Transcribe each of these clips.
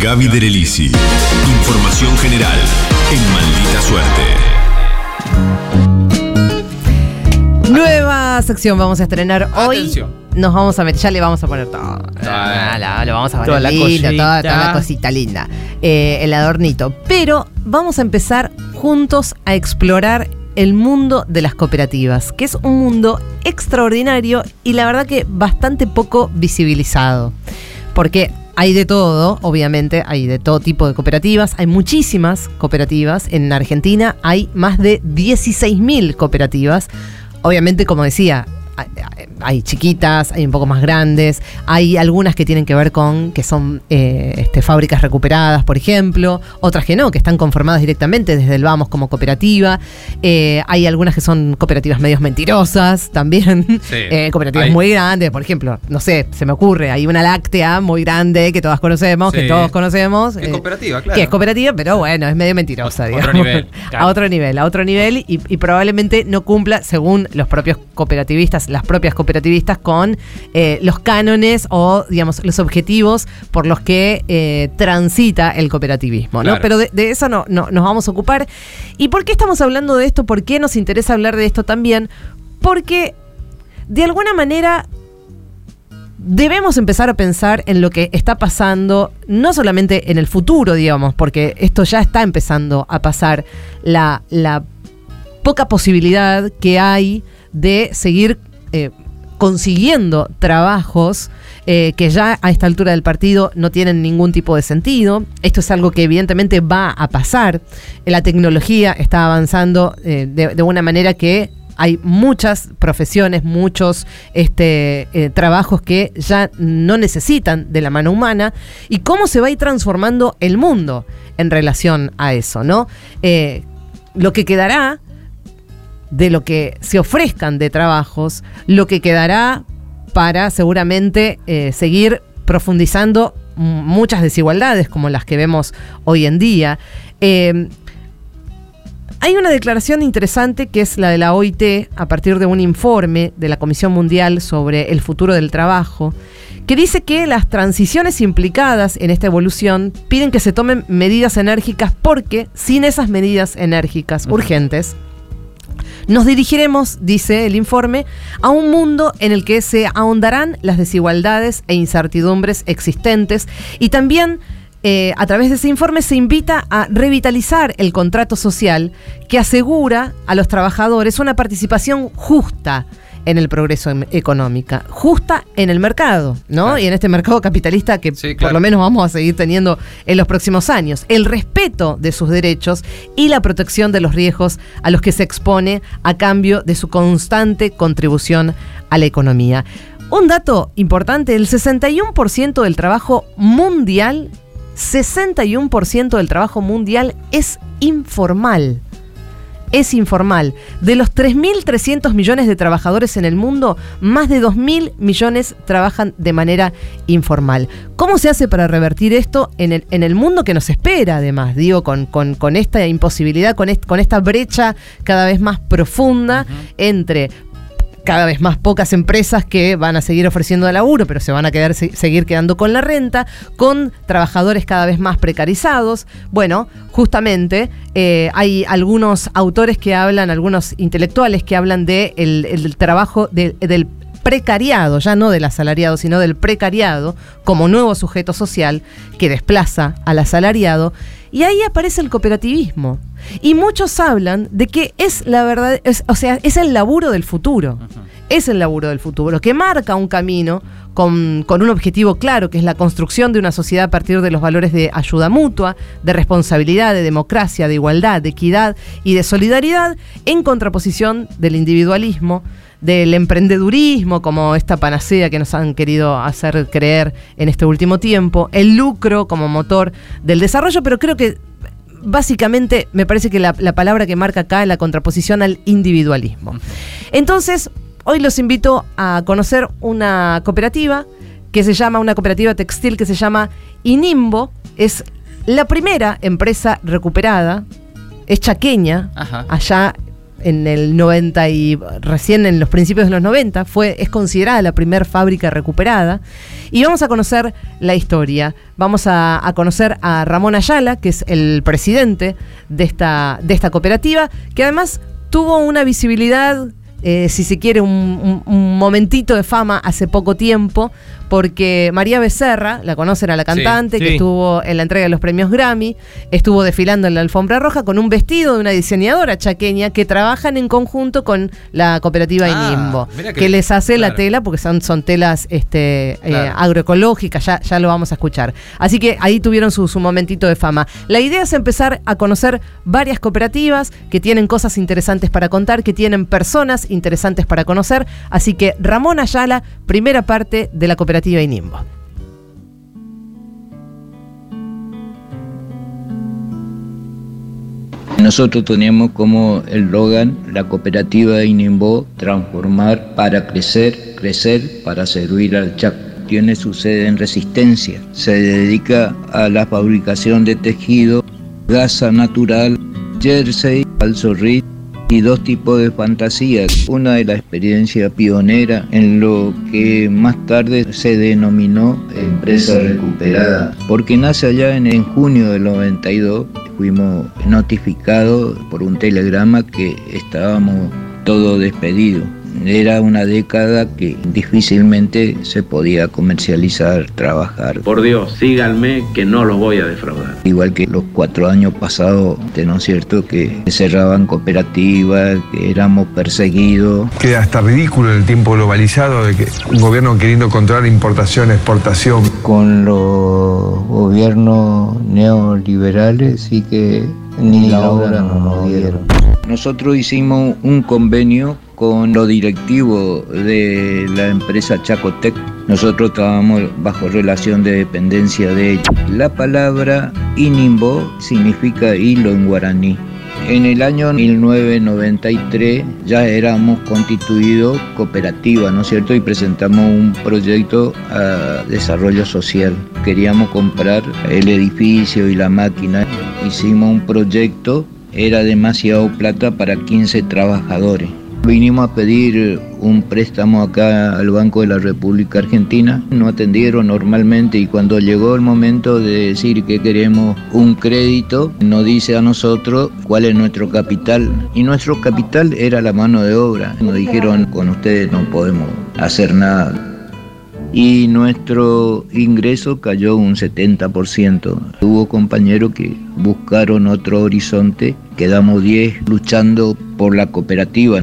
Gaby Derelisi. Información general en Maldita Suerte. Nueva sección vamos a estrenar hoy. Atención. Nos vamos a meter, ya le vamos a poner todo. Ah, lo vamos a toda poner la lindo, toda la cosita linda. Eh, el adornito. Pero vamos a empezar juntos a explorar el mundo de las cooperativas, que es un mundo extraordinario y la verdad que bastante poco visibilizado. Porque hay de todo, obviamente, hay de todo tipo de cooperativas, hay muchísimas cooperativas. En Argentina hay más de 16.000 cooperativas. Obviamente, como decía, hay- chiquitas, hay un poco más grandes, hay algunas que tienen que ver con que son eh, este, fábricas recuperadas, por ejemplo, otras que no, que están conformadas directamente desde el Vamos como cooperativa, Eh, hay algunas que son cooperativas medios mentirosas también, Sí, Eh, cooperativas hay. muy grandes, por ejemplo, no sé, se me ocurre, hay una láctea muy grande que todas conocemos, que todos conocemos. Que es cooperativa, claro. Que es cooperativa, pero bueno, es medio mentirosa, digamos. nivel, claro. A otro nivel, a otro nivel y, y probablemente no cumpla, según los propios cooperativistas, las propias cooperativistas, con eh, los cánones o, digamos, los objetivos por los que eh, transita el cooperativismo, ¿no? Claro. Pero de, de eso no, no- nos vamos a ocupar. ¿Y por qué estamos hablando de esto? ¿Por qué nos interesa hablar de esto también? Porque, de alguna manera, debemos empezar a pensar en lo que está pasando, no solamente en el futuro, digamos, porque esto ya está empezando a pasar, la, la poca posibilidad que hay de seguir eh, consiguiendo trabajos eh, que ya a esta altura del partido no tienen ningún tipo de sentido. Esto es algo que evidentemente va a pasar. La tecnología está avanzando eh, de, una manera que hay muchas profesiones, muchos este, eh, trabajos que ya no necesitan de la mano humana y cómo se va a ir transformando el mundo en relación a eso, ¿no? Eh, lo que quedará de lo que se ofrezcan de trabajos, lo que quedará para seguramente eh, seguir profundizando muchas desigualdades como las que vemos hoy en día. Eh, hay una declaración interesante que es la de la OIT a partir de un informe de la Comisión Mundial sobre el futuro del trabajo, que dice que las transiciones implicadas en esta evolución piden que se tomen medidas enérgicas porque sin esas medidas enérgicas urgentes, nos dirigiremos, dice el informe, a un mundo en el que se ahondarán las desigualdades e incertidumbres existentes. Y también eh, a través de ese informe se invita a revitalizar el contrato social que asegura a los trabajadores una participación justa en el progreso em- económica, justa en el mercado, ¿no? Claro. Y en este mercado capitalista que Sí, por lo menos vamos a seguir teniendo en los próximos años. El respeto de sus derechos y la protección de los riesgos a los que se expone a cambio de su constante contribución a la economía. Un dato importante, el 61% del trabajo mundial, 61% del trabajo mundial es informal es informal. De los 3.300 millones de trabajadores en el mundo, más de 2.000 millones trabajan de manera informal. ¿Cómo se hace para revertir esto en el, en el mundo que nos espera, además? Digo, con, con- con esta imposibilidad, con, est- con esta brecha cada vez más profunda entre cada vez más pocas empresas que van a seguir ofreciendo laburo, pero se van a quedar, se- seguir quedando con la renta, con trabajadores cada vez más precarizados. Bueno, justamente eh, hay algunos autores que hablan, algunos intelectuales que hablan de el, trabajo de- del precariado, ya no del asalariado, sino del precariado como nuevo sujeto social que desplaza al asalariado. Y ahí aparece el cooperativismo. Y muchos hablan de que es la verdad, es- o sea, es el laburo del futuro. Es el laburo del futuro, que marca un camino con, un objetivo claro, que es la construcción de una sociedad a partir de los valores de ayuda mutua, de responsabilidad, de democracia, de igualdad, de equidad y de solidaridad, en contraposición del individualismo, del emprendedurismo, como esta panacea que nos han querido hacer creer en este último tiempo, el lucro como motor del desarrollo, pero creo que básicamente me parece que la, la palabra que marca acá es la contraposición al individualismo. Entonces, hoy los invito a conocer una cooperativa que se llama, una cooperativa textil que se llama Inimbo, es la primera empresa recuperada, es chaqueña, Ajá. allá en el 90 y recién en los principios de los 90, fue, es considerada la primera fábrica recuperada. Y vamos a conocer la historia vamos a, a conocer a Ramón Ayala, que es el presidente de esta, de esta cooperativa, que además tuvo una visibilidad eh, si se quiere, un, un- un momentito de fama hace poco tiempo, porque María Becerra, la conocen a la cantante, Sí, que sí. estuvo en la entrega de los premios Grammy, estuvo desfilando en la alfombra roja con un vestido de una diseñadora chaqueña que trabajan en conjunto con la cooperativa Ah, Inimbo, que, que- les hace la tela porque son, son telas este, eh, agroecológicas, ya, ya lo vamos a escuchar. Así que ahí tuvieron su, su momentito de fama. La idea es empezar a conocer varias cooperativas que tienen cosas interesantes para contar, que tienen personas interesantes para conocer. Así que Ramón Ayala, primera parte de la cooperativa Inimbo. Nosotros teníamos como el Logan la cooperativa Inimbo transformar para crecer, crecer para servir al Chaco. Tiene su sede en Resistencia. Se dedica a la fabricación de tejido, gasa natural, jersey, falsorrit y dos tipos de fantasías. Una de la experiencia pionera en lo que más tarde se denominó empresa recuperada, porque nace allá en, en junio del 92. Fuimos notificados por un telegrama que estábamos todos despedidos. Era una década que difícilmente se podía comercializar, trabajar. Por Dios, síganme que no los voy a defraudar. Igual que los cuatro años pasados, ¿no es cierto? Que cerraban cooperativas, que éramos perseguidos. Queda hasta ridículo en el tiempo globalizado de que un gobierno queriendo controlar importación, exportación. Con los gobiernos neoliberales sí que ni la obra no nos dieron. Nosotros hicimos un convenio con los directivos de la empresa Chacotec. Nosotros estábamos bajo relación de dependencia de ellos. La palabra Inimbo significa hilo en guaraní. En el año 1993 ya éramos constituidos cooperativa, ¿no es cierto? Y presentamos un proyecto a desarrollo social. Queríamos comprar el edificio y la máquina. Hicimos un proyecto, era demasiado plata para 15 trabajadores. Vinimos a pedir un préstamo acá al Banco de la República Argentina, no atendieron normalmente y cuando llegó el momento de decir que queremos un crédito, nos dice a nosotros cuál es nuestro capital y nuestro capital era la mano de obra. Nos dijeron con ustedes no podemos hacer nada y nuestro ingreso cayó un 70%. Hubo compañeros que buscaron otro horizonte, quedamos 10 luchando por la cooperativa.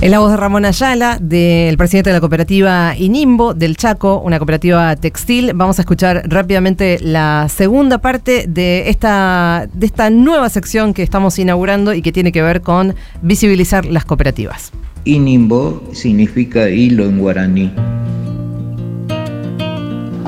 Es la voz de Ramón Ayala, del presidente de la cooperativa Inimbo del Chaco, una cooperativa textil. Vamos a escuchar rápidamente la segunda parte de esta, de esta nueva sección que estamos inaugurando y que tiene que ver con visibilizar las cooperativas. Inimbo significa hilo en guaraní.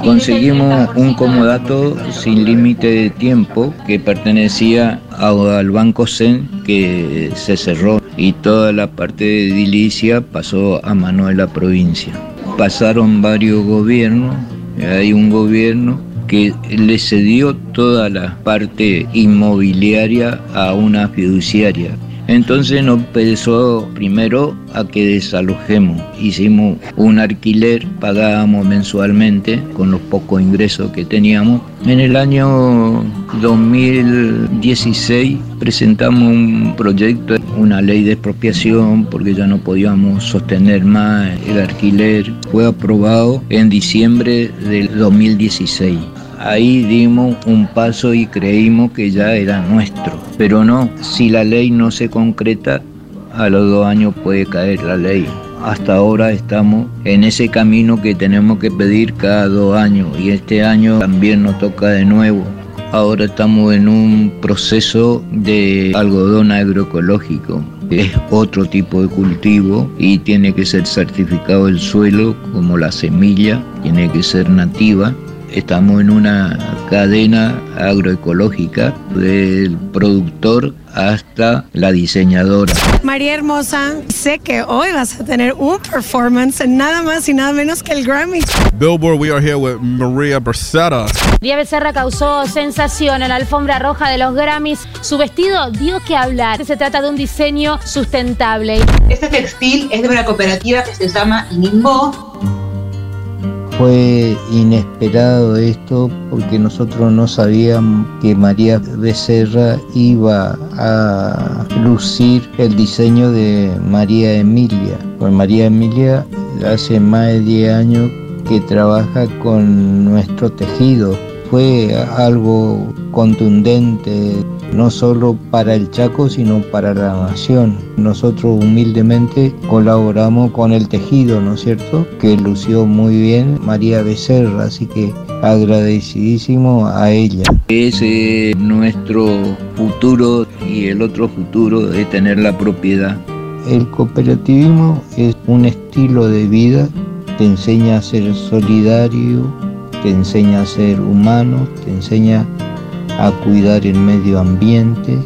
Conseguimos un comodato sin límite de tiempo que pertenecía al Banco Zen que se cerró y toda la parte de edilicia pasó a mano la provincia. Pasaron varios gobiernos, hay un gobierno que le cedió toda la parte inmobiliaria a una fiduciaria. Entonces nos empezó primero a que desalojemos. Hicimos un alquiler, pagábamos mensualmente con los pocos ingresos que teníamos. En el año 2016 presentamos un proyecto, una ley de expropiación porque ya no podíamos sostener más el alquiler. Fue aprobado en diciembre del 2016. Ahí dimos un paso y creímos que ya era nuestro. Pero no, si la ley no se concreta, a los dos años puede caer la ley. Hasta ahora estamos en ese camino que tenemos que pedir cada dos años y este año también nos toca de nuevo. Ahora estamos en un proceso de algodón agroecológico. Es otro tipo de cultivo y tiene que ser certificado el suelo como la semilla, tiene que ser nativa Estamos en una cadena agroecológica del productor hasta la diseñadora. María Hermosa, sé que hoy vas a tener un performance en nada más y nada menos que el Grammy. Billboard, we are here with Maria Becerra. María Becerra causó sensación en la alfombra roja de los Grammys. Su vestido dio que hablar. Se trata de un diseño sustentable. Este textil es de una cooperativa que se llama Inimbo. Fue inesperado esto porque nosotros no sabíamos que María Becerra iba a lucir el diseño de María Emilia. Pues María Emilia hace más de 10 años que trabaja con nuestro tejido. Fue algo contundente, no solo para el Chaco, sino para la nación. Nosotros humildemente colaboramos con el tejido, ¿no es cierto? Que lució muy bien María Becerra, así que agradecidísimo a ella. Ese es nuestro futuro y el otro futuro de tener la propiedad. El cooperativismo es un estilo de vida, te enseña a ser solidario, te enseña a ser humano, te enseña a cuidar el medio ambiente.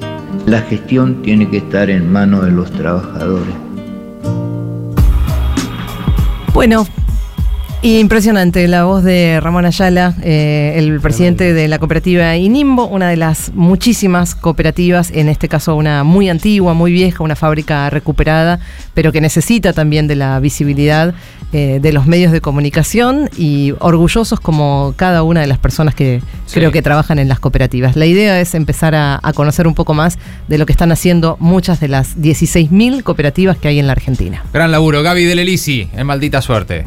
La gestión tiene que estar en manos de los trabajadores. Bueno, Impresionante la voz de Ramón Ayala, eh, el presidente de la cooperativa Inimbo, una de las muchísimas cooperativas, en este caso una muy antigua, muy vieja, una fábrica recuperada, pero que necesita también de la visibilidad eh, de los medios de comunicación y orgullosos como cada una de las personas que Sí. creo que trabajan en las cooperativas. La idea es empezar a, a conocer un poco más de lo que están haciendo muchas de las 16.000 cooperativas que hay en la Argentina. Gran laburo, Gaby del Elisi, en maldita suerte.